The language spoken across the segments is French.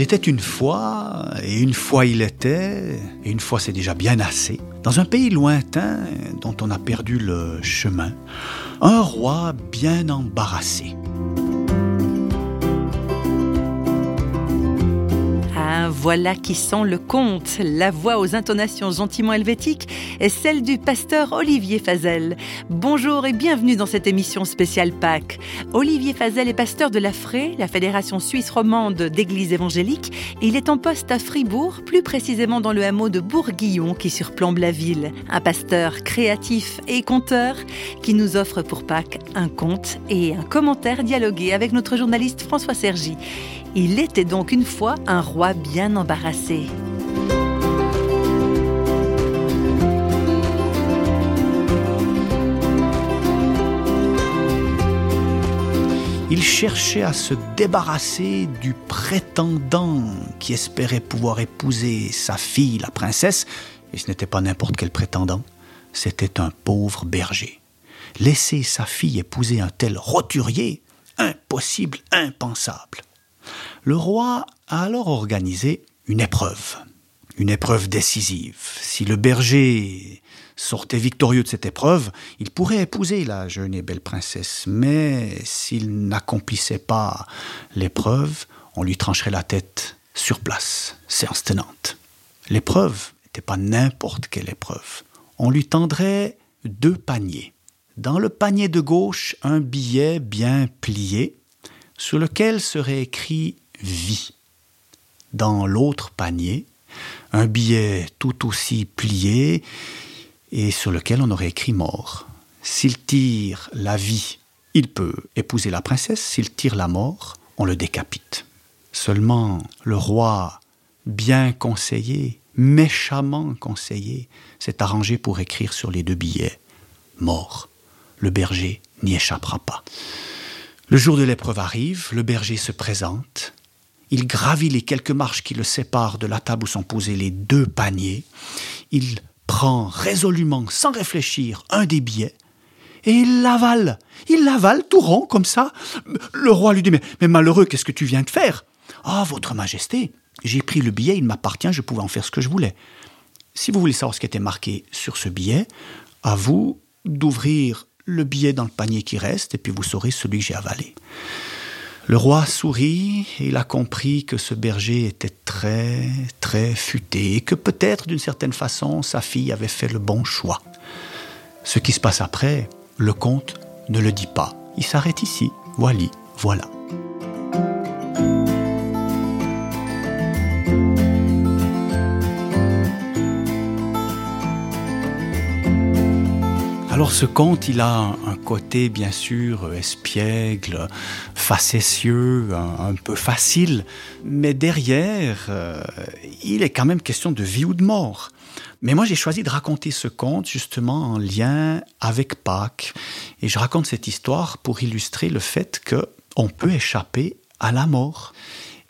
Il était une fois, et une fois il était, et une fois c'est déjà bien assez, dans un pays lointain dont on a perdu le chemin, un roi bien embarrassé. Voilà qui sent le conte. La voix aux intonations gentiment helvétiques est celle du pasteur Olivier Fazel. Bonjour et bienvenue dans cette émission spéciale Pâques. Olivier Fazel est pasteur de la FRE, la Fédération Suisse Romande d'Église évangélique. il est en poste à Fribourg, plus précisément dans le hameau de Bourguillon qui surplombe la ville. Un pasteur créatif et conteur qui nous offre pour Pâques un conte et un commentaire dialogué avec notre journaliste François Sergi. Il était donc une fois un roi bien embarrassé. Il cherchait à se débarrasser du prétendant qui espérait pouvoir épouser sa fille, la princesse, et ce n'était pas n'importe quel prétendant, c'était un pauvre berger. Laisser sa fille épouser un tel roturier, impossible, impensable. Le roi a alors organisé une épreuve, une épreuve décisive. Si le berger sortait victorieux de cette épreuve, il pourrait épouser la jeune et belle princesse, mais s'il n'accomplissait pas l'épreuve, on lui trancherait la tête sur place, séance tenante. L'épreuve n'était pas n'importe quelle épreuve. On lui tendrait deux paniers. Dans le panier de gauche, un billet bien plié, sur lequel serait écrit vie. Dans l'autre panier, un billet tout aussi plié et sur lequel on aurait écrit mort. S'il tire la vie, il peut épouser la princesse, s'il tire la mort, on le décapite. Seulement le roi, bien conseillé, méchamment conseillé, s'est arrangé pour écrire sur les deux billets mort. Le berger n'y échappera pas. Le jour de l'épreuve arrive, le berger se présente, il gravit les quelques marches qui le séparent de la table où sont posés les deux paniers. Il prend résolument, sans réfléchir, un des billets et il l'avale. Il l'avale tout rond comme ça. Le roi lui dit Mais, mais malheureux, qu'est-ce que tu viens de faire? Ah, votre majesté, j'ai pris le billet, il m'appartient, je pouvais en faire ce que je voulais. Si vous voulez savoir ce qui était marqué sur ce billet, à vous d'ouvrir le billet dans le panier qui reste, et puis vous saurez celui que j'ai avalé. Le roi sourit et il a compris que ce berger était très, très futé et que peut-être d'une certaine façon sa fille avait fait le bon choix. Ce qui se passe après, le comte ne le dit pas. Il s'arrête ici. Voilà, voilà. Alors ce conte, il a un, côté bien sûr espiègle, facétieux, un, peu facile, mais derrière, euh, il est quand même question de vie ou de mort. Mais moi, j'ai choisi de raconter ce conte justement en lien avec Pâques, et je raconte cette histoire pour illustrer le fait que on peut échapper à la mort.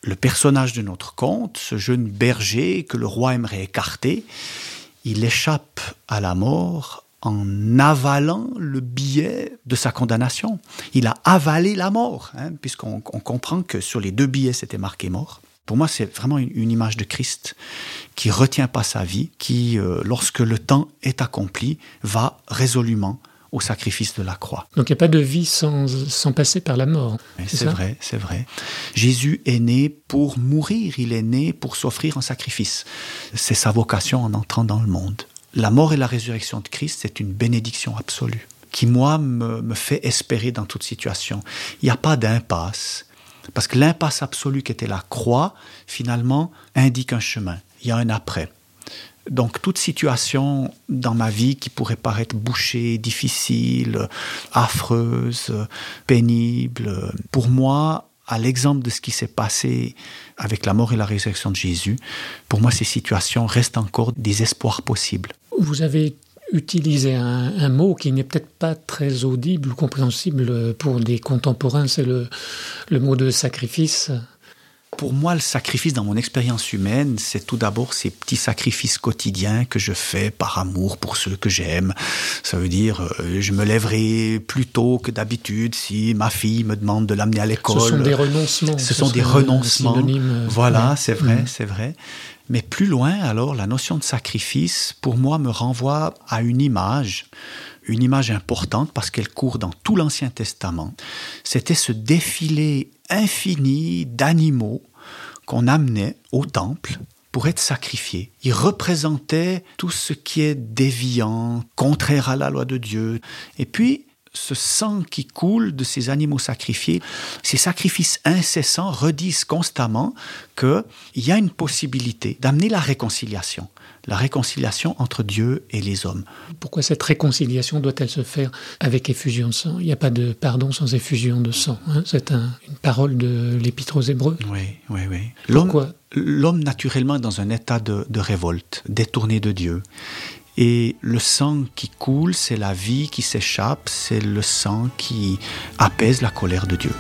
Le personnage de notre conte, ce jeune berger que le roi aimerait écarter, il échappe à la mort en avalant le billet de sa condamnation. Il a avalé la mort, hein, puisqu'on comprend que sur les deux billets, c'était marqué mort. Pour moi, c'est vraiment une, image de Christ qui retient pas sa vie, qui, euh, lorsque le temps est accompli, va résolument au sacrifice de la croix. Donc il n'y a pas de vie sans, sans passer par la mort. C'est vrai, c'est vrai. Jésus est né pour mourir, il est né pour s'offrir en sacrifice. C'est sa vocation en entrant dans le monde la mort et la résurrection de Christ, c'est une bénédiction absolue qui, moi, me, fait espérer dans toute situation. Il n'y a pas d'impasse. Parce que l'impasse absolue qui était la croix, finalement, indique un chemin. Il y a un après. Donc toute situation dans ma vie qui pourrait paraître bouchée, difficile, affreuse, pénible, pour moi, à l'exemple de ce qui s'est passé avec la mort et la résurrection de Jésus, pour moi, ces situations restent encore des espoirs possibles. Vous avez utilisé un, mot qui n'est peut-être pas très audible ou compréhensible pour des contemporains, c'est le, mot de sacrifice. Pour moi, le sacrifice dans mon expérience humaine, c'est tout d'abord ces petits sacrifices quotidiens que je fais par amour pour ceux que j'aime. Ça veut dire, euh, je me lèverai plus tôt que d'habitude si ma fille me demande de l'amener à l'école. Ce sont des renoncements. Ce, sont des renoncements. Euh, voilà, c'est vrai, c'est vrai. Mais plus loin, alors, la notion de sacrifice, pour moi, me renvoie à une image, une image importante parce qu'elle court dans tout l'Ancien Testament. C'était ce défilé infini d'animaux qu'on amenait au temple pour être sacrifiés. Ils représentaient tout ce qui est déviant, contraire à la loi de Dieu. Et puis, ce sang qui coule de ces animaux sacrifiés, ces sacrifices incessants redisent constamment qu'il y a une possibilité d'amener la réconciliation la réconciliation entre Dieu et les hommes. Pourquoi cette réconciliation doit-elle se faire avec effusion de sang? Il n'y a pas de pardon sans effusion de sang. Hein? C'est une parole de l'Épître aux Hébreux. Oui, oui, oui. Pourquoi? L'homme, naturellement, est dans un état de, de révolte, détourné de Dieu. Et le sang qui coule, c'est la vie qui s'échappe, c'est le sang qui apaise la colère de Dieu.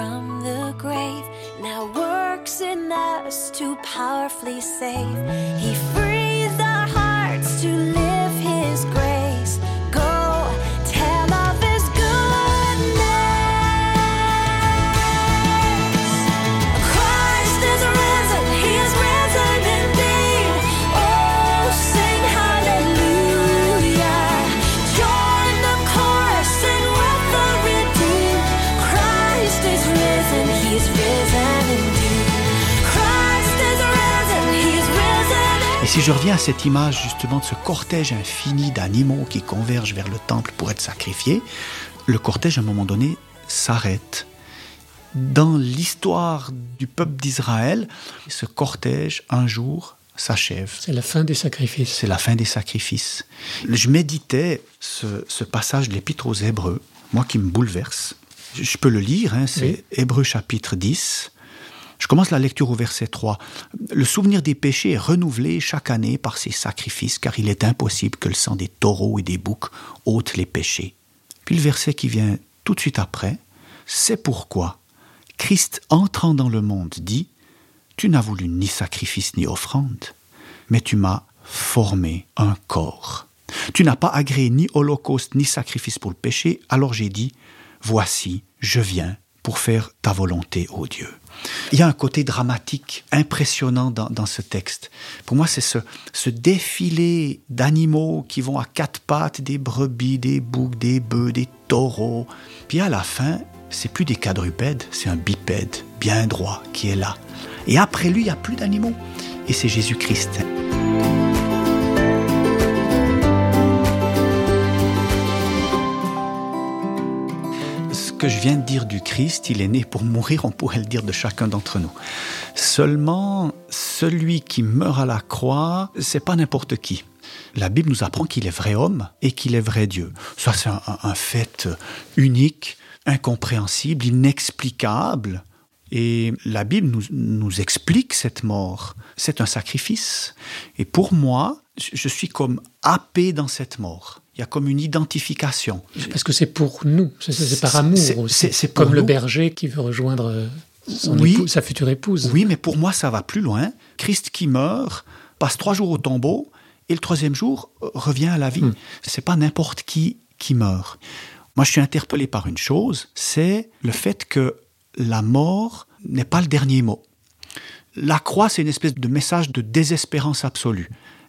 from the grave, now works in us to powerfully save. He si je reviens à cette image justement de ce cortège infini d'animaux qui convergent vers le temple pour être sacrifiés, le cortège à un moment donné s'arrête. Dans l'histoire du peuple d'Israël, ce cortège un jour s'achève. C'est la fin des sacrifices. C'est la fin des sacrifices. Je méditais ce, passage de l'Épître aux Hébreux, moi qui me bouleverse. Je peux le lire, hein, c'est Hébreux chapitre 10, je commence la lecture au verset 3. Le souvenir des péchés est renouvelé chaque année par ces sacrifices, car il est impossible que le sang des taureaux et des boucs ôte les péchés. Puis le verset qui vient tout de suite après, c'est pourquoi Christ entrant dans le monde dit, Tu n'as voulu ni sacrifice ni offrande, mais tu m'as formé un corps. Tu n'as pas agréé ni holocauste ni sacrifice pour le péché, alors j'ai dit, Voici, je viens pour faire ta volonté, ô Dieu. Il y a un côté dramatique impressionnant dans, ce texte. Pour moi, c'est ce, défilé d'animaux qui vont à quatre pattes, des brebis, des boucs, des bœufs, des taureaux. Puis à la fin, c'est plus des quadrupèdes, c'est un bipède bien droit qui est là. Et après lui, il n'y a plus d'animaux. Et c'est Jésus-Christ. Que je viens de dire du Christ, il est né pour mourir, on pourrait le dire de chacun d'entre nous. Seulement, celui qui meurt à la croix, c'est pas n'importe qui. La Bible nous apprend qu'il est vrai homme et qu'il est vrai Dieu. Ça, c'est un, fait unique, incompréhensible, inexplicable. Et la Bible nous, nous explique cette mort. C'est un sacrifice. Et pour moi, je suis comme happé dans cette mort. Il y a comme une identification. Parce que c'est pour nous, c'est par amour aussi. C'est comme le berger qui veut rejoindre euh, épouse, sa future épouse. Oui, mais pour moi, ça va plus loin. Christ qui meurt, passe trois jours au tombeau, et le troisième jour euh, revient à la vie. Hmm. C'est pas n'importe qui qui meurt. Moi, je suis interpellé par une chose, c'est le fait que la mort n'est pas le dernier mot. La croix, c'est une espèce de message de désespérance absolue.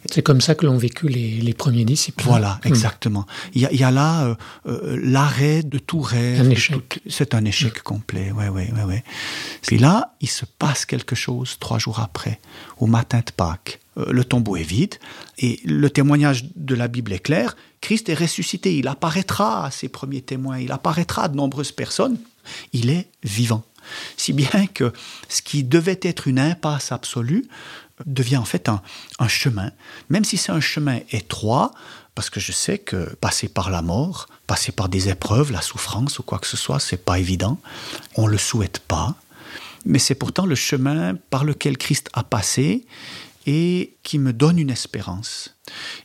C'est comme ça que l'ont vécu les, premiers disciples. Voilà, hmm. exactement. Il y, a, là euh, euh, l'arrêt de tout rêve. C'est un échec hmm. complet, ouais, ouais, ouais, ouais. Puis là, il se passe quelque chose trois jours après, au matin de Pâques. Euh, le tombeau est vide et le témoignage de la Bible est clair. Christ est ressuscité, il apparaîtra à ses premiers témoins, il apparaîtra à de nombreuses personnes. Il est vivant. Si bien que ce qui devait être une impasse absolue devient en fait un, chemin, même si c'est un chemin étroit, parce que je sais que passer par la mort, passer par des épreuves, la souffrance ou quoi que ce soit, c'est pas évident. On le souhaite pas, mais c'est pourtant le chemin par lequel Christ a passé et qui me donne une espérance.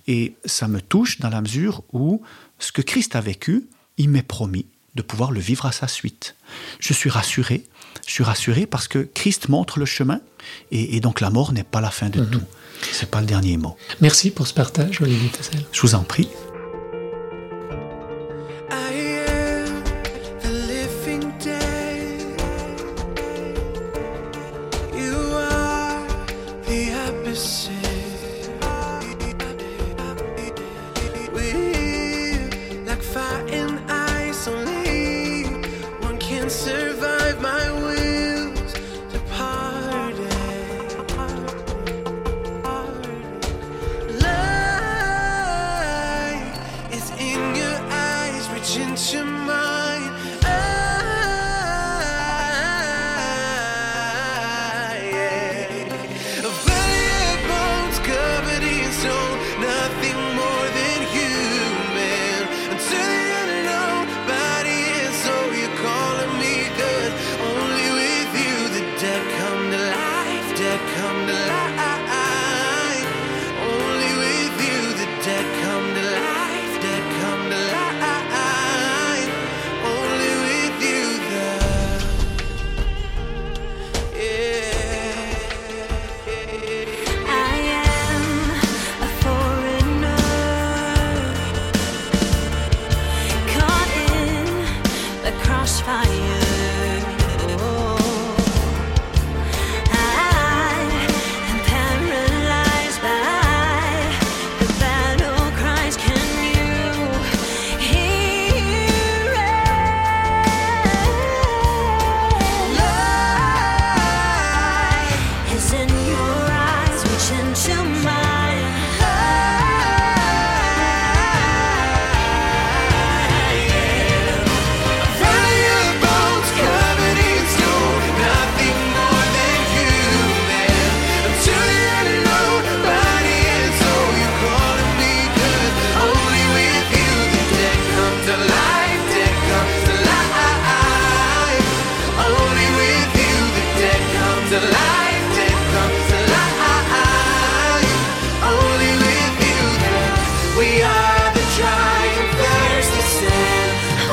Et ça me touche dans la mesure où ce que Christ a vécu, il m'est promis de pouvoir le vivre à sa suite. Je suis rassuré, je suis rassuré parce que Christ montre le chemin et, donc la mort n'est pas la fin de mhm. tout. C'est pas le dernier mot. Merci pour ce partage, Olivier Tassel. Je vous en prie. survive. fire.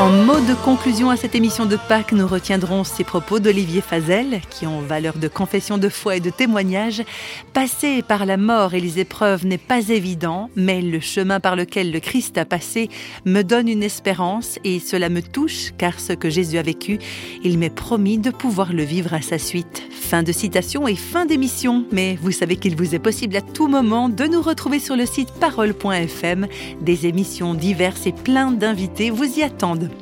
En mot de conclusion à cette émission de Pâques, nous retiendrons ces propos d'Olivier Fazel, qui ont valeur de confession de foi et de témoignage. Passer par la mort et les épreuves n'est pas évident, mais le chemin par lequel le Christ a passé me donne une espérance et cela me touche, car ce que Jésus a vécu, il m'est promis de pouvoir le vivre à sa suite. Fin de citation et fin d'émission, mais vous savez qu'il vous est possible à tout moment de nous retrouver sur le site parole.fm. Des émissions diverses et plein d'invités vous y attendent.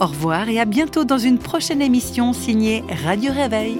Au revoir et à bientôt dans une prochaine émission signée Radio Réveil.